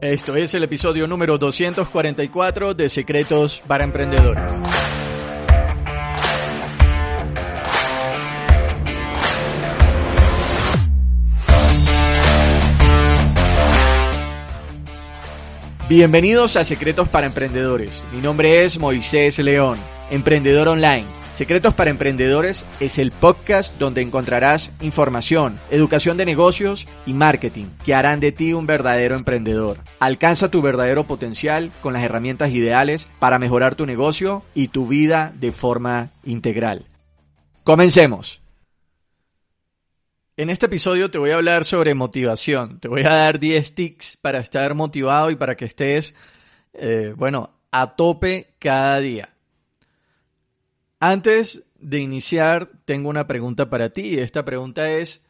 Esto es el episodio número 244 de Secretos para Emprendedores. Bienvenidos a Secretos para Emprendedores. Mi nombre es Moisés León, emprendedor online. Secretos para Emprendedores es el podcast donde encontrarás información, educación de negocios y marketing que harán de ti un verdadero emprendedor. Alcanza tu verdadero potencial con las herramientas ideales para mejorar tu negocio y tu vida de forma integral. Comencemos. En este episodio te voy a hablar sobre motivación. Te voy a dar 10 tics para estar motivado y para que estés, eh, bueno, a tope cada día. Antes de iniciar, tengo una pregunta para ti. Esta pregunta es,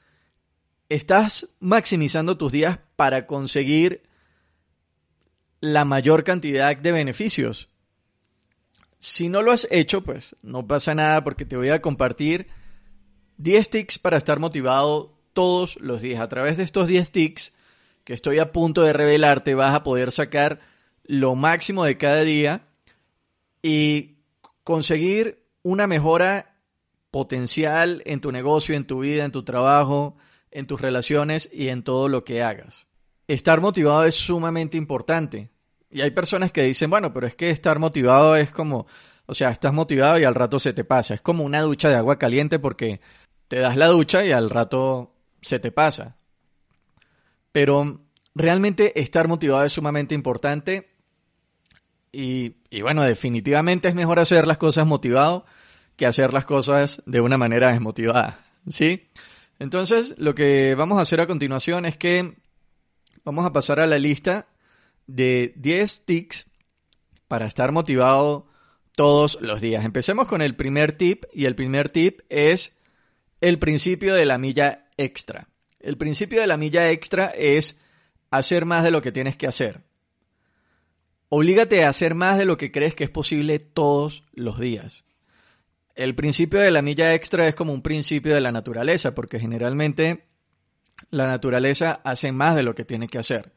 ¿estás maximizando tus días para conseguir la mayor cantidad de beneficios? Si no lo has hecho, pues no pasa nada porque te voy a compartir 10 tics para estar motivado todos los días. A través de estos 10 tics que estoy a punto de revelarte, vas a poder sacar lo máximo de cada día y conseguir una mejora potencial en tu negocio, en tu vida, en tu trabajo, en tus relaciones y en todo lo que hagas. Estar motivado es sumamente importante. Y hay personas que dicen, bueno, pero es que estar motivado es como, o sea, estás motivado y al rato se te pasa. Es como una ducha de agua caliente porque te das la ducha y al rato se te pasa. Pero realmente estar motivado es sumamente importante y, y, bueno, definitivamente es mejor hacer las cosas motivado que hacer las cosas de una manera desmotivada. ¿Sí? Entonces, lo que vamos a hacer a continuación es que vamos a pasar a la lista de 10 tics para estar motivado todos los días. Empecemos con el primer tip y el primer tip es el principio de la milla extra. El principio de la milla extra es hacer más de lo que tienes que hacer. Oblígate a hacer más de lo que crees que es posible todos los días. El principio de la milla extra es como un principio de la naturaleza, porque generalmente la naturaleza hace más de lo que tiene que hacer.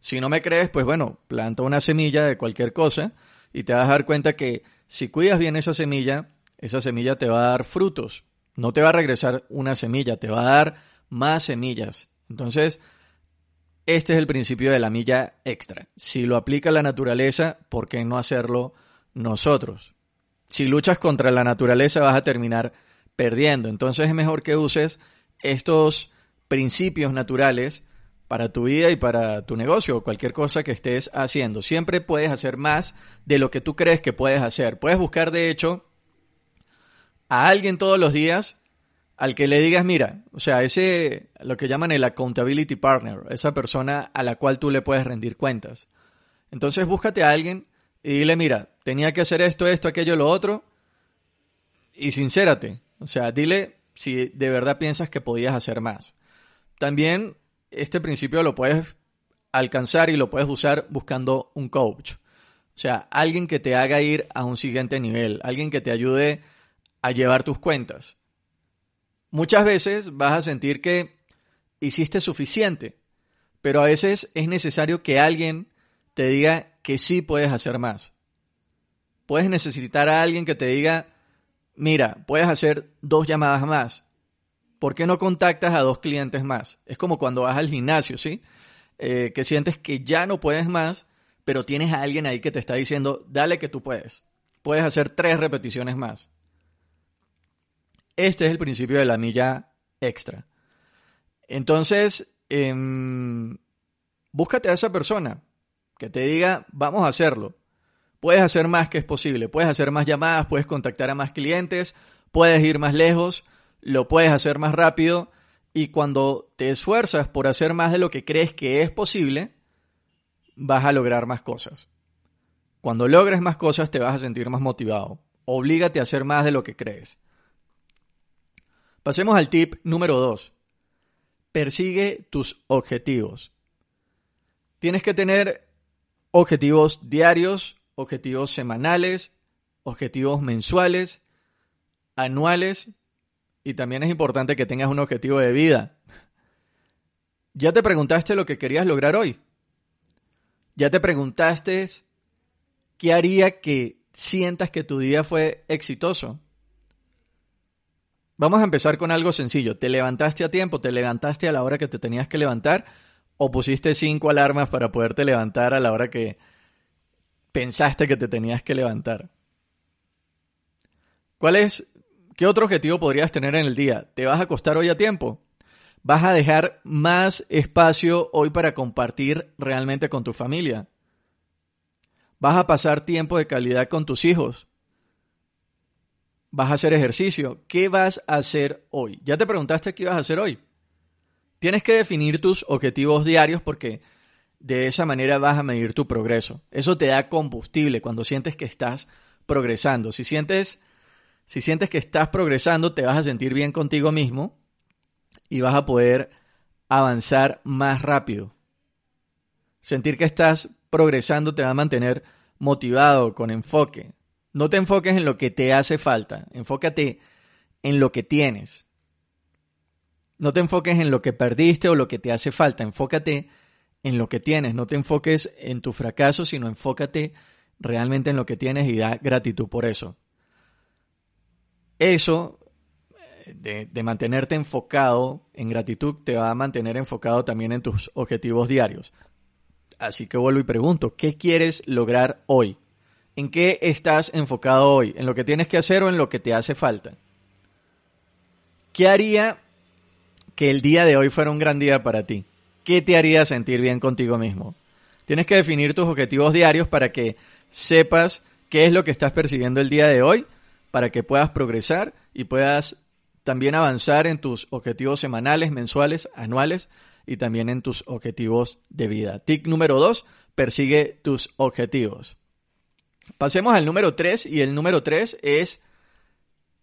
Si no me crees, pues bueno, planta una semilla de cualquier cosa y te vas a dar cuenta que si cuidas bien esa semilla, esa semilla te va a dar frutos. No te va a regresar una semilla, te va a dar más semillas. Entonces, este es el principio de la milla extra. Si lo aplica la naturaleza, ¿por qué no hacerlo nosotros? Si luchas contra la naturaleza vas a terminar perdiendo. Entonces es mejor que uses estos principios naturales para tu vida y para tu negocio o cualquier cosa que estés haciendo. Siempre puedes hacer más de lo que tú crees que puedes hacer. Puedes buscar, de hecho, a alguien todos los días al que le digas, mira, o sea, ese, lo que llaman el accountability partner, esa persona a la cual tú le puedes rendir cuentas. Entonces búscate a alguien y dile, mira, tenía que hacer esto, esto, aquello, lo otro, y sincérate. O sea, dile si de verdad piensas que podías hacer más. También este principio lo puedes alcanzar y lo puedes usar buscando un coach. O sea, alguien que te haga ir a un siguiente nivel, alguien que te ayude a llevar tus cuentas. Muchas veces vas a sentir que hiciste suficiente, pero a veces es necesario que alguien te diga que sí puedes hacer más. Puedes necesitar a alguien que te diga, mira, puedes hacer dos llamadas más. ¿Por qué no contactas a dos clientes más? Es como cuando vas al gimnasio, ¿sí? Eh, que sientes que ya no puedes más, pero tienes a alguien ahí que te está diciendo, dale que tú puedes. Puedes hacer tres repeticiones más. Este es el principio de la milla extra. Entonces, em, búscate a esa persona que te diga, vamos a hacerlo. Puedes hacer más que es posible, puedes hacer más llamadas, puedes contactar a más clientes, puedes ir más lejos, lo puedes hacer más rápido y cuando te esfuerzas por hacer más de lo que crees que es posible, vas a lograr más cosas. Cuando logres más cosas te vas a sentir más motivado. Oblígate a hacer más de lo que crees. Pasemos al tip número 2. Persigue tus objetivos. Tienes que tener objetivos diarios, objetivos semanales, objetivos mensuales, anuales y también es importante que tengas un objetivo de vida. ¿Ya te preguntaste lo que querías lograr hoy? ¿Ya te preguntaste qué haría que sientas que tu día fue exitoso? Vamos a empezar con algo sencillo. ¿Te levantaste a tiempo? ¿Te levantaste a la hora que te tenías que levantar? ¿O pusiste cinco alarmas para poderte levantar a la hora que pensaste que te tenías que levantar? ¿Cuál es, qué otro objetivo podrías tener en el día? ¿Te vas a acostar hoy a tiempo? ¿Vas a dejar más espacio hoy para compartir realmente con tu familia? ¿Vas a pasar tiempo de calidad con tus hijos? ¿Vas a hacer ejercicio? ¿Qué vas a hacer hoy? ¿Ya te preguntaste qué ibas a hacer hoy? Tienes que definir tus objetivos diarios porque de esa manera vas a medir tu progreso. Eso te da combustible cuando sientes que estás progresando. Si sientes, si sientes que estás progresando, te vas a sentir bien contigo mismo y vas a poder avanzar más rápido. Sentir que estás progresando te va a mantener motivado, con enfoque. No te enfoques en lo que te hace falta, enfócate en lo que tienes. No te enfoques en lo que perdiste o lo que te hace falta, enfócate en lo que tienes, no te enfoques en tu fracaso, sino enfócate realmente en lo que tienes y da gratitud por eso. Eso de, mantenerte enfocado en gratitud te va a mantener enfocado también en tus objetivos diarios. Así que vuelvo y pregunto, ¿qué quieres lograr hoy? ¿En qué estás enfocado hoy? ¿En lo que tienes que hacer o en lo que te hace falta? ¿Qué haría que el día de hoy fuera un gran día para ti? ¿Qué te haría sentir bien contigo mismo? Tienes que definir tus objetivos diarios para que sepas qué es lo que estás percibiendo el día de hoy, para que puedas progresar y puedas también avanzar en tus objetivos semanales, mensuales, anuales y también en tus objetivos de vida. Tic número dos, persigue tus objetivos. Pasemos al número tres y el número tres es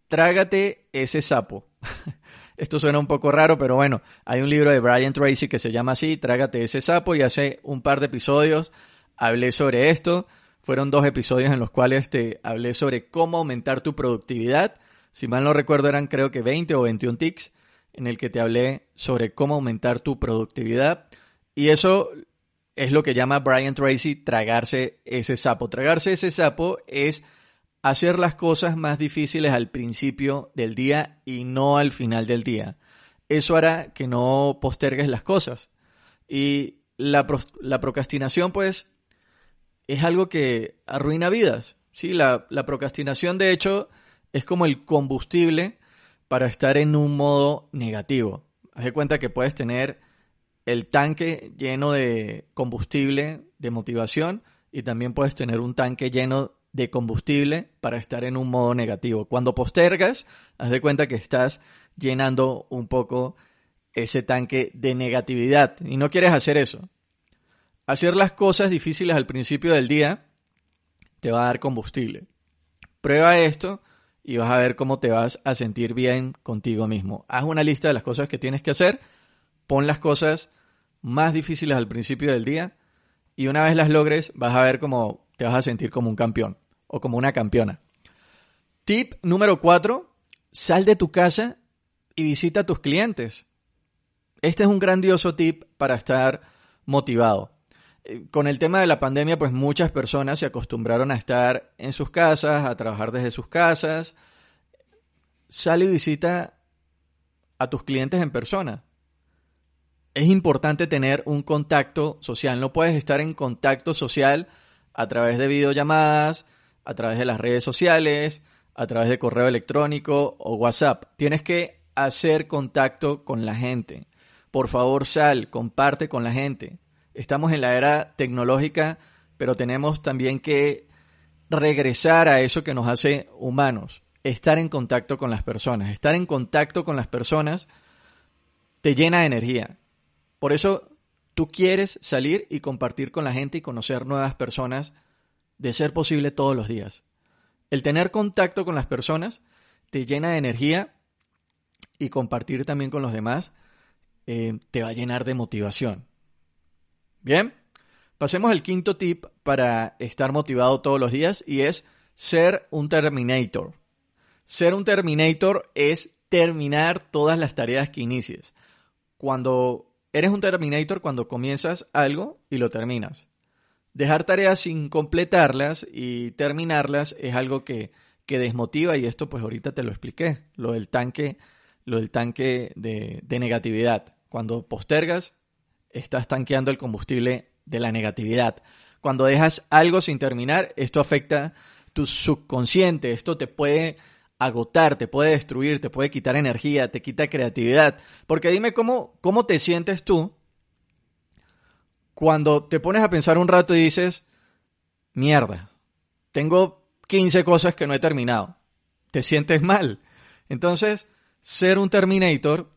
trágate ese sapo. Esto suena un poco raro, pero bueno, hay un libro de Brian Tracy que se llama así, Trágate ese sapo, y hace un par de episodios hablé sobre esto. Fueron dos episodios en los cuales te hablé sobre cómo aumentar tu productividad si mal no recuerdo eran creo que 20 o 21 tics en el que te hablé sobre cómo aumentar tu productividad. Y eso es lo que llama Brian Tracy tragarse ese sapo. Tragarse ese sapo es hacer las cosas más difíciles al principio del día y no al final del día. Eso hará que no postergues las cosas. Y la, la procrastinación, pues, es algo que arruina vidas. ¿sí? La, la procrastinación, de hecho, es como el combustible para estar en un modo negativo. Haz de cuenta que puedes tener el tanque lleno de combustible de motivación y también puedes tener un tanque lleno de combustible para estar en un modo negativo. Cuando postergas, haz de cuenta que estás llenando un poco ese tanque de negatividad y no quieres hacer eso. Hacer las cosas difíciles al principio del día te va a dar combustible. Prueba esto y vas a ver cómo te vas a sentir bien contigo mismo. Haz una lista de las cosas que tienes que hacer, pon las cosas más difíciles al principio del día y una vez las logres vas a ver cómo te vas a sentir como un campeón o como una campeona. Tip número 4, sal de tu casa y visita a tus clientes. Este es un grandioso tip para estar motivado con el tema de la pandemia, pues muchas personas se acostumbraron a estar en sus casas, a trabajar desde sus casas. Sale y visita a tus clientes en persona. Es importante tener un contacto social. No puedes estar en contacto social a través de videollamadas, a través de las redes sociales, a través de correo electrónico o WhatsApp. Tienes que hacer contacto con la gente. Por favor, sal, comparte con la gente estamos en la era tecnológica, pero tenemos también que regresar a eso que nos hace humanos, estar en contacto con las personas. Estar en contacto con las personas te llena de energía. Por eso tú quieres salir y compartir con la gente y conocer nuevas personas, de ser posible todos los días. El tener contacto con las personas te llena de energía y compartir también con los demás eh, te va a llenar de motivación. Bien, pasemos al quinto tip para estar motivado todos los días y es ser un Terminator. Ser un Terminator es terminar todas las tareas que inicies. Cuando eres un Terminator, cuando comienzas algo y lo terminas. dejar tareas sin completarlas y terminarlas es algo que, que desmotiva y esto pues ahorita te lo expliqué, lo del tanque, lo del tanque de, de negatividad. Cuando postergas, estás tanqueando el combustible de la negatividad. Cuando dejas algo sin terminar, esto afecta tu subconsciente, esto te puede agotar, te puede destruir, te puede quitar energía, te quita creatividad. Porque dime cómo, cómo te sientes tú cuando te pones a pensar un rato y dices, mierda, tengo 15 cosas que no he terminado. Te sientes mal. Entonces, ser un Terminator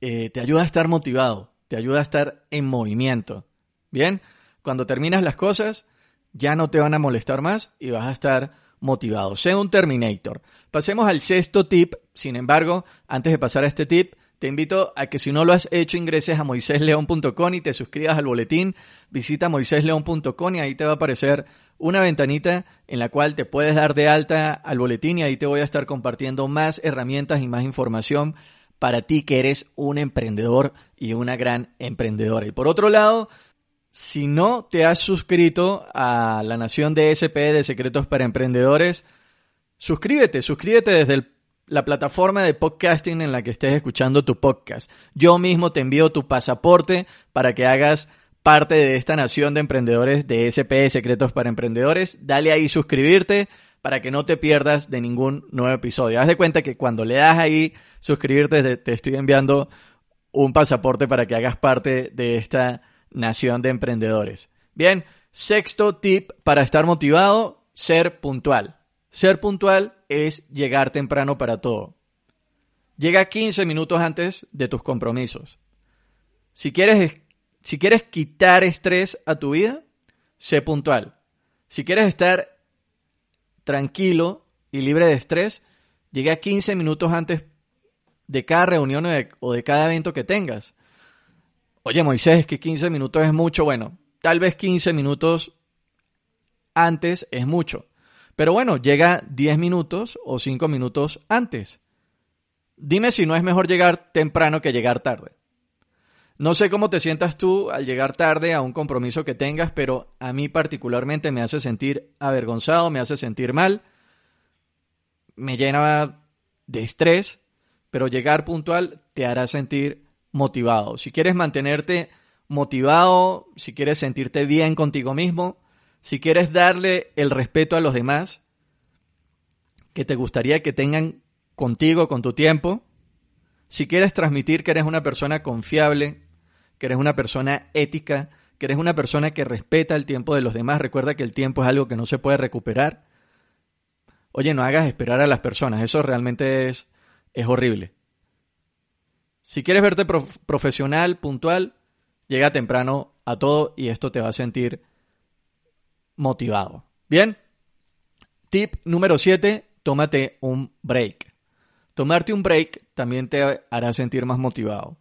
eh, te ayuda a estar motivado, te ayuda a estar en movimiento. Bien, cuando terminas las cosas, ya no te van a molestar más y vas a estar motivado. Sé un Terminator. Pasemos al sexto tip. Sin embargo, antes de pasar a este tip, te invito a que si no lo has hecho ingreses a moisésleón.com y te suscribas al boletín. Visita moisésleón.com y ahí te va a aparecer una ventanita en la cual te puedes dar de alta al boletín y ahí te voy a estar compartiendo más herramientas y más información para ti que eres un emprendedor y una gran emprendedora. Y por otro lado, si no te has suscrito a la Nación de SP de Secretos para Emprendedores, suscríbete, suscríbete desde la plataforma de podcasting en la que estés escuchando tu podcast. Yo mismo te envío tu pasaporte para que hagas parte de esta nación de emprendedores de SP Secretos para Emprendedores. Dale ahí suscribirte para que no te pierdas de ningún nuevo episodio. Haz de cuenta que cuando le das ahí suscribirte te estoy enviando un pasaporte para que hagas parte de esta nación de emprendedores. Bien, sexto tip para estar motivado, ser puntual. Ser puntual es llegar temprano para todo. Llega 15 minutos antes de tus compromisos. Si quieres, si quieres quitar estrés a tu vida, sé puntual. Si quieres estar tranquilo y libre de estrés, llega 15 minutos antes de cada reunión o de, o de cada evento que tengas. Oye, Moisés, que 15 minutos es mucho. Bueno, tal vez 15 minutos antes es mucho. Pero bueno, llega 10 minutos o 5 minutos antes. Dime si no es mejor llegar temprano que llegar tarde. No sé cómo te sientas tú al llegar tarde a un compromiso que tengas, pero a mí particularmente me hace sentir avergonzado, me hace sentir mal, me llena de estrés, pero llegar puntual te hará sentir motivado. Si quieres mantenerte motivado, si quieres sentirte bien contigo mismo, si quieres darle el respeto a los demás que te gustaría que tengan contigo, con tu tiempo, si quieres transmitir que eres una persona confiable, que eres una persona ética, que eres una persona que respeta el tiempo de los demás, recuerda que el tiempo es algo que no se puede recuperar. Oye, no hagas esperar a las personas, eso realmente es, es horrible. Si quieres verte profesional, puntual, llega temprano a todo y esto te va a sentir motivado. Bien, tip número 7, tómate un break. Tomarte un break también te hará sentir más motivado.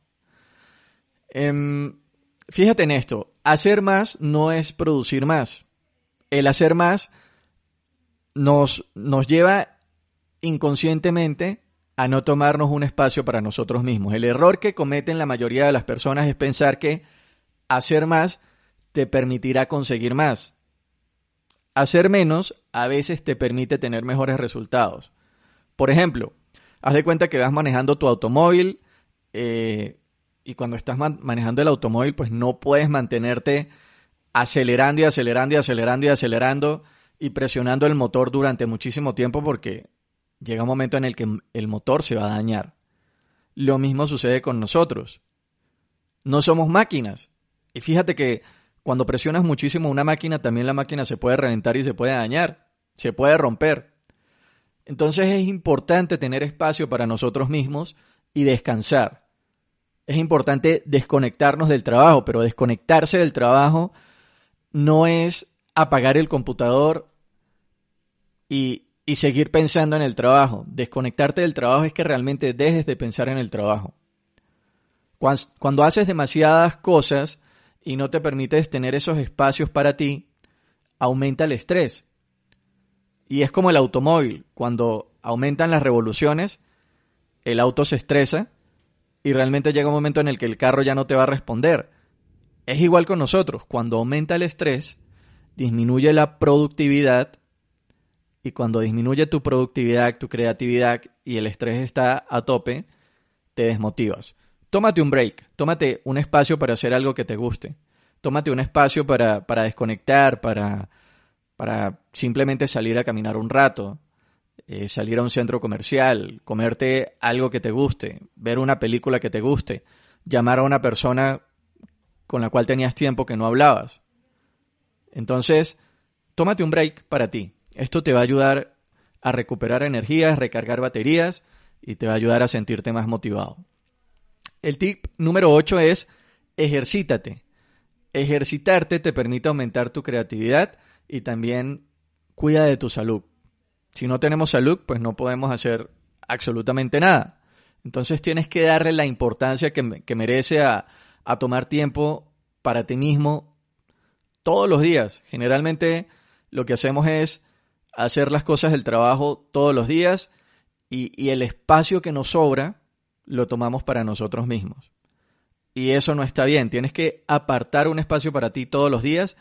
Em, fíjate en esto, hacer más no es producir más. El hacer más nos, nos lleva inconscientemente a no tomarnos un espacio para nosotros mismos. El error que cometen la mayoría de las personas es pensar que hacer más te permitirá conseguir más hacer menos a veces te permite tener mejores resultados. Por ejemplo, haz de cuenta que vas manejando tu automóvil eh, y cuando estás manejando el automóvil pues no puedes mantenerte acelerando y acelerando y acelerando y acelerando y presionando el motor durante muchísimo tiempo porque llega un momento en el que el motor se va a dañar. Lo mismo sucede con nosotros. No somos máquinas. Y fíjate que cuando presionas muchísimo una máquina, también la máquina se puede reventar y se puede dañar, se puede romper. Entonces es importante tener espacio para nosotros mismos y descansar. Es importante desconectarnos del trabajo, pero desconectarse del trabajo no es apagar el computador y, y seguir pensando en el trabajo. Desconectarte del trabajo es que realmente dejes de pensar en el trabajo. Cuando haces demasiadas cosas, y no te permites tener esos espacios para ti, aumenta el estrés. Y es como el automóvil, cuando aumentan las revoluciones, el auto se estresa y realmente llega un momento en el que el carro ya no te va a responder. Es igual con nosotros, cuando aumenta el estrés, disminuye la productividad y cuando disminuye tu productividad, tu creatividad y el estrés está a tope, te desmotivas. Tómate un break, tómate un espacio para hacer algo que te guste. Tómate un espacio para, para desconectar, para, para simplemente salir a caminar un rato, eh, salir a un centro comercial, comerte algo que te guste, ver una película que te guste, llamar a una persona con la cual tenías tiempo que no hablabas. Entonces, tómate un break para ti. Esto te va a ayudar a recuperar energías, recargar baterías y te va a ayudar a sentirte más motivado. El tip número 8 es ejercítate. Ejercitarte te permite aumentar tu creatividad y también cuida de tu salud. Si no tenemos salud, pues no podemos hacer absolutamente nada. Entonces tienes que darle la importancia que, merece a, tomar tiempo para ti mismo todos los días. Generalmente lo que hacemos es hacer las cosas del trabajo todos los días y, el espacio que nos sobra lo tomamos para nosotros mismos. Y eso no está bien. Tienes que apartar un espacio para ti todos los días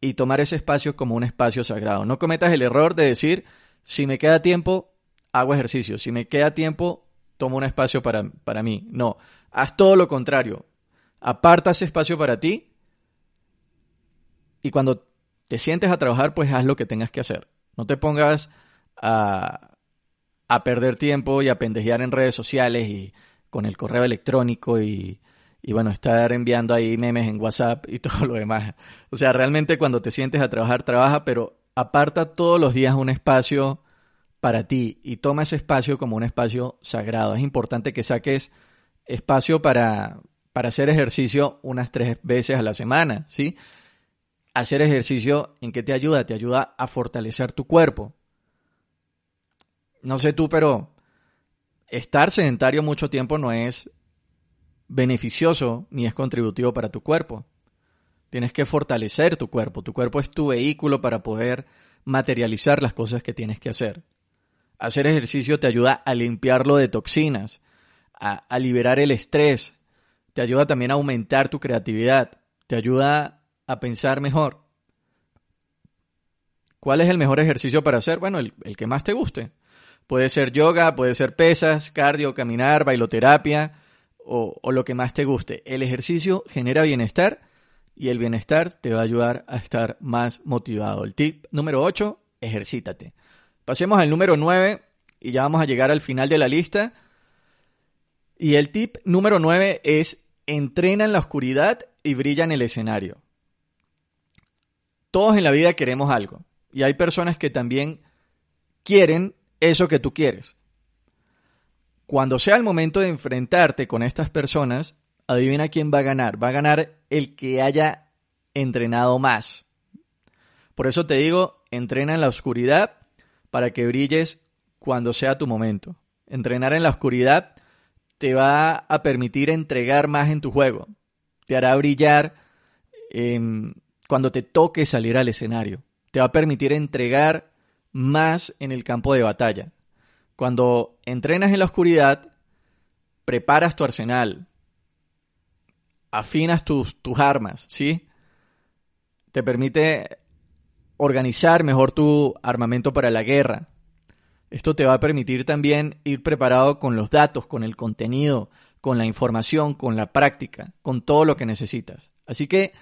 y tomar ese espacio como un espacio sagrado. No cometas el error de decir, si me queda tiempo, hago ejercicio. Si me queda tiempo, tomo un espacio para, para mí. No, haz todo lo contrario. Aparta ese espacio para ti y cuando te sientes a trabajar, pues haz lo que tengas que hacer. No te pongas a, a perder tiempo y a pendejear en redes sociales y con el correo electrónico y, y bueno, estar enviando ahí memes en WhatsApp y todo lo demás. O sea, realmente cuando te sientes a trabajar, trabaja, pero aparta todos los días un espacio para ti y toma ese espacio como un espacio sagrado. Es importante que saques espacio para, para hacer ejercicio unas tres veces a la semana, ¿sí? Hacer ejercicio, ¿en qué te ayuda? Te ayuda a fortalecer tu cuerpo. No sé tú, pero estar sedentario mucho tiempo no es beneficioso ni es contributivo para tu cuerpo. Tienes que fortalecer tu cuerpo. Tu cuerpo es tu vehículo para poder materializar las cosas que tienes que hacer. Hacer ejercicio te ayuda a limpiarlo de toxinas, a, liberar el estrés, te ayuda también a aumentar tu creatividad, te ayuda a pensar mejor. ¿Cuál es el mejor ejercicio para hacer? Bueno, el, que más te guste. Puede ser yoga, puede ser pesas, cardio, caminar, bailoterapia, o, lo que más te guste. El ejercicio genera bienestar y el bienestar te va a ayudar a estar más motivado. El tip número 8, ejercítate. Pasemos al número 9 y ya vamos a llegar al final de la lista. Y el tip número 9 es entrena en la oscuridad y brilla en el escenario. Todos en la vida queremos algo y hay personas que también quieren eso que tú quieres. Cuando sea el momento de enfrentarte con estas personas, adivina quién va a ganar. Va a ganar el que haya entrenado más. Por eso te digo, entrena en la oscuridad para que brilles cuando sea tu momento. Entrenar en la oscuridad te va a permitir entregar más en tu juego. Te hará brillar cuando te toque salir al escenario. Te va a permitir entregar más en el campo de batalla. Cuando entrenas en la oscuridad, preparas tu arsenal, afinas tus, armas, ¿sí? Te permite organizar mejor tu armamento para la guerra. Esto te va a permitir también ir preparado con los datos, con el contenido, con la información, con la práctica, con todo lo que necesitas. Así que,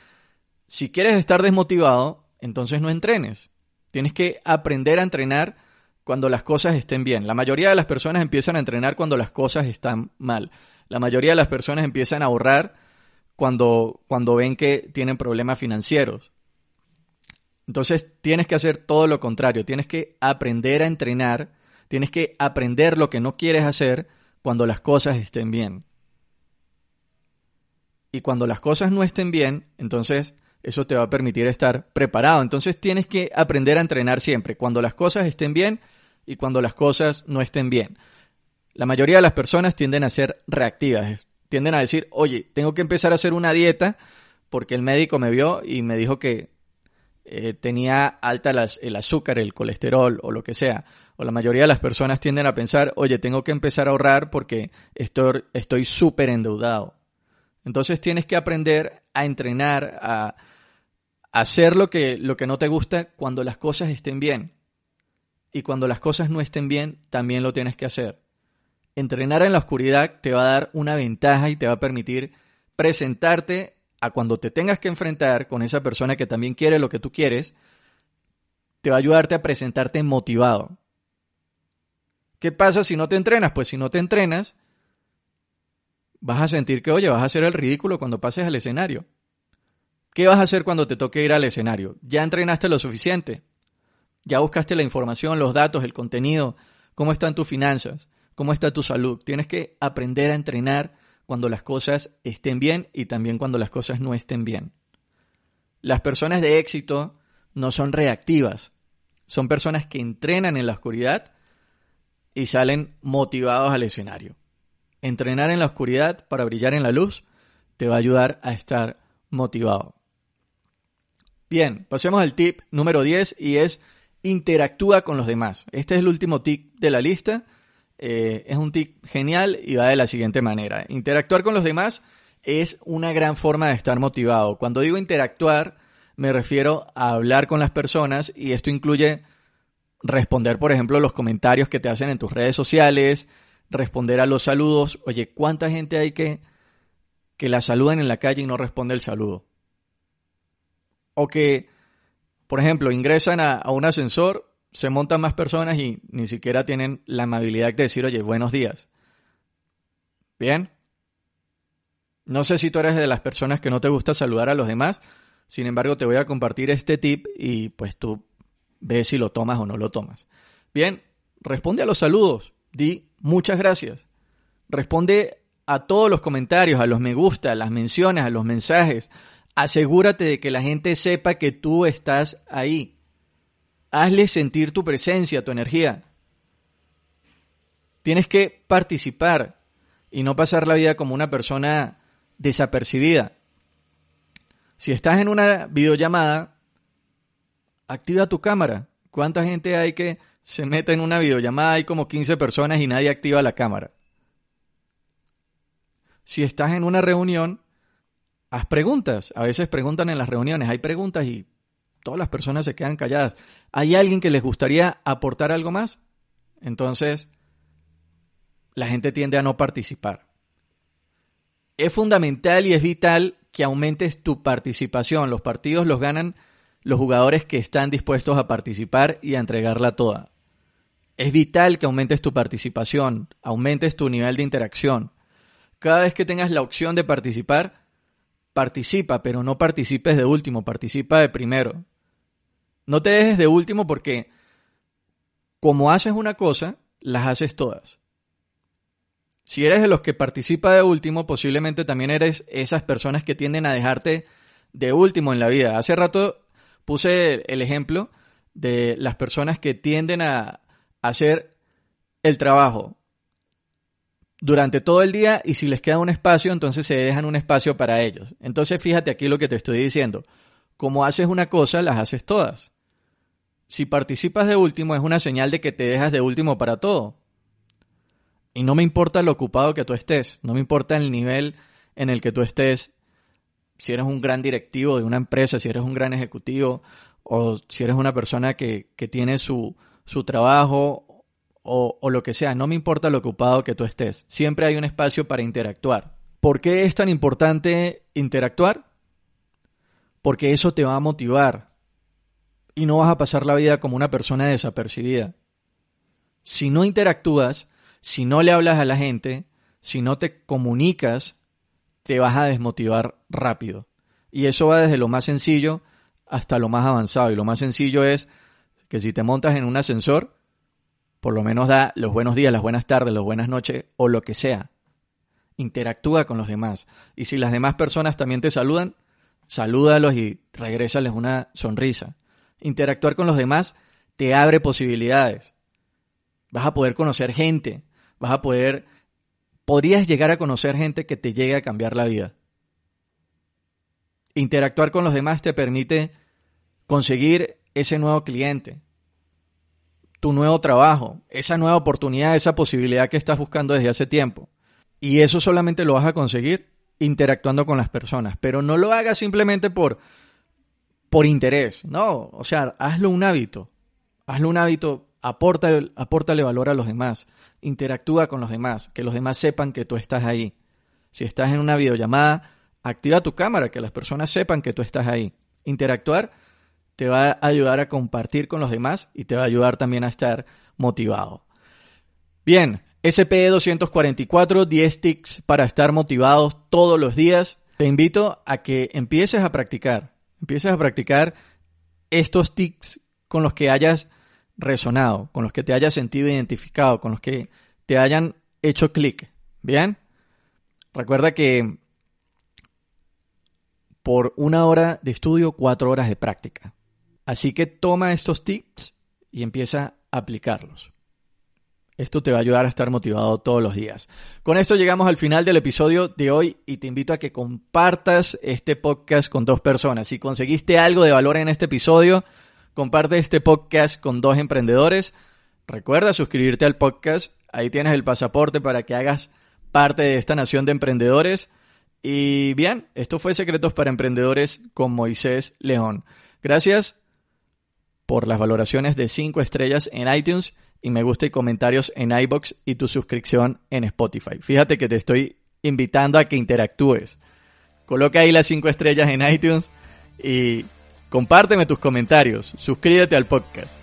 si quieres estar desmotivado, entonces no entrenes. Tienes que aprender a entrenar cuando las cosas estén bien. La mayoría de las personas empiezan a entrenar cuando las cosas están mal. La mayoría de las personas empiezan a ahorrar cuando, cuando ven que tienen problemas financieros. Entonces tienes que hacer todo lo contrario, tienes que aprender a entrenar, tienes que aprender lo que no quieres hacer cuando las cosas estén bien. Y cuando las cosas no estén bien, entonces eso te va a permitir estar preparado. Entonces tienes que aprender a entrenar siempre, cuando las cosas estén bien y cuando las cosas no estén bien. La mayoría de las personas tienden a ser reactivas, tienden a decir, oye, tengo que empezar a hacer una dieta porque el médico me vio y me dijo que eh, tenía alta el azúcar, el colesterol o lo que sea. O la mayoría de las personas tienden a pensar, oye, tengo que empezar a ahorrar porque estoy súper endeudado. Entonces tienes que aprender a entrenar, a, hacer lo que, lo que no te gusta cuando las cosas estén bien. Y cuando las cosas no estén bien, también lo tienes que hacer. Entrenar en la oscuridad te va a dar una ventaja y te va a permitir presentarte a cuando te tengas que enfrentar con esa persona que también quiere lo que tú quieres, te va a ayudarte a presentarte motivado. ¿Qué pasa si no te entrenas? Pues si no te entrenas, vas a sentir que, oye, vas a hacer el ridículo cuando pases al escenario. ¿Qué vas a hacer cuando te toque ir al escenario? ¿Ya entrenaste lo suficiente? ¿Ya buscaste la información, los datos, el contenido? ¿Cómo están tus finanzas? ¿Cómo está tu salud? Tienes que aprender a entrenar cuando las cosas estén bien y también cuando las cosas no estén bien. Las personas de éxito no son reactivas, son personas que entrenan en la oscuridad y salen motivados al escenario. Entrenar en la oscuridad para brillar en la luz te va a ayudar a estar motivado. Bien, pasemos al tip número 10 y es interactúa con los demás. Este es el último tip de la lista. Eh, es un tip genial y va de la siguiente manera. Interactuar con los demás es una gran forma de estar motivado. Cuando digo interactuar, me refiero a hablar con las personas y esto incluye responder, por ejemplo, los comentarios que te hacen en tus redes sociales, responder a los saludos. Oye, ¿cuánta gente hay que, que la saludan en la calle y no responde el saludo? O que, por ejemplo, ingresan a, un ascensor, se montan más personas y ni siquiera tienen la amabilidad de decir, oye, buenos días. Bien. No sé si tú eres de las personas que no te gusta saludar a los demás, sin embargo te voy a compartir este tip y pues tú ves si lo tomas o no lo tomas. Bien, responde a los saludos, di muchas gracias. Responde a todos los comentarios, a los me gusta, a las menciones, a los mensajes, Asegúrate de que la gente sepa que tú estás ahí. Hazle sentir tu presencia, tu energía. Tienes que participar y no pasar la vida como una persona desapercibida. Si estás en una videollamada, activa tu cámara. ¿Cuánta gente hay que se mete en una videollamada? Hay como 15 personas y nadie activa la cámara. Si estás en una reunión, haz preguntas. A veces preguntan en las reuniones, hay preguntas y todas las personas se quedan calladas. ¿Hay alguien que les gustaría aportar algo más? Entonces, la gente tiende a no participar. Es fundamental y es vital que aumentes tu participación. Los partidos los ganan los jugadores que están dispuestos a participar y a entregarla toda. Es vital que aumentes tu participación, aumentes tu nivel de interacción. Cada vez que tengas la opción de participar, participa, pero no participes de último, participa de primero. No te dejes de último porque como haces una cosa, las haces todas. Si eres de los que participa de último, posiblemente también eres esas personas que tienden a dejarte de último en la vida. Hace rato puse el ejemplo de las personas que tienden a hacer el trabajo durante todo el día y si les queda un espacio, entonces se dejan un espacio para ellos. Entonces fíjate aquí lo que te estoy diciendo. Como haces una cosa, las haces todas. Si participas de último es una señal de que te dejas de último para todo. Y no me importa lo ocupado que tú estés, no me importa el nivel en el que tú estés, si eres un gran directivo de una empresa, si eres un gran ejecutivo, o si eres una persona que, que tiene su, su trabajo o, lo que sea, no me importa lo ocupado que tú estés, siempre hay un espacio para interactuar. ¿Por qué es tan importante interactuar? Porque eso te va a motivar y no vas a pasar la vida como una persona desapercibida. Si no interactúas, si no le hablas a la gente, si no te comunicas, te vas a desmotivar rápido. Y eso va desde lo más sencillo hasta lo más avanzado. Y lo más sencillo es que si te montas en un ascensor, por lo menos da los buenos días, las buenas tardes, las buenas noches o lo que sea. Interactúa con los demás. Y si las demás personas también te saludan, salúdalos y regrésales una sonrisa. Interactuar con los demás te abre posibilidades. Vas a poder conocer gente, vas a poder, podrías llegar a conocer gente que te llegue a cambiar la vida. Interactuar con los demás te permite conseguir ese nuevo cliente, tu nuevo trabajo, esa nueva oportunidad, esa posibilidad que estás buscando desde hace tiempo. Y eso solamente lo vas a conseguir interactuando con las personas, pero no lo hagas simplemente por por interés. No, o sea, hazlo un hábito. Hazlo un hábito, apórtale valor a los demás, interactúa con los demás, que los demás sepan que tú estás ahí. Si estás en una videollamada, activa tu cámara, que las personas sepan que tú estás ahí. Interactuar te va a ayudar a compartir con los demás y te va a ayudar también a estar motivado. Bien, SPE 244, 10 tips para estar motivados todos los días. Te invito a que empieces a practicar, empieces a practicar estos tips con los que hayas resonado, con los que te hayas sentido identificado, con los que te hayan hecho clic. Bien, recuerda que por una hora de estudio, cuatro horas de práctica. Así que toma estos tips y empieza a aplicarlos. Esto te va a ayudar a estar motivado todos los días. Con esto llegamos al final del episodio de hoy y te invito a que compartas este podcast con dos personas. Si conseguiste algo de valor en este episodio, comparte este podcast con dos emprendedores. Recuerda suscribirte al podcast. Ahí tienes el pasaporte para que hagas parte de esta nación de emprendedores. Y bien, esto fue Secretos para Emprendedores con Moisés León. Gracias por las valoraciones de 5 estrellas en iTunes y me gusta y comentarios en iBox y tu suscripción en Spotify. Fíjate que te estoy invitando a que interactúes. Coloca ahí las 5 estrellas en iTunes y compárteme tus comentarios. Suscríbete al podcast.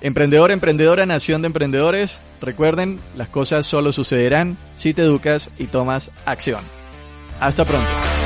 Emprendedor, emprendedora, nación de emprendedores. Recuerden, las cosas solo sucederán si te educas y tomas acción. Hasta pronto.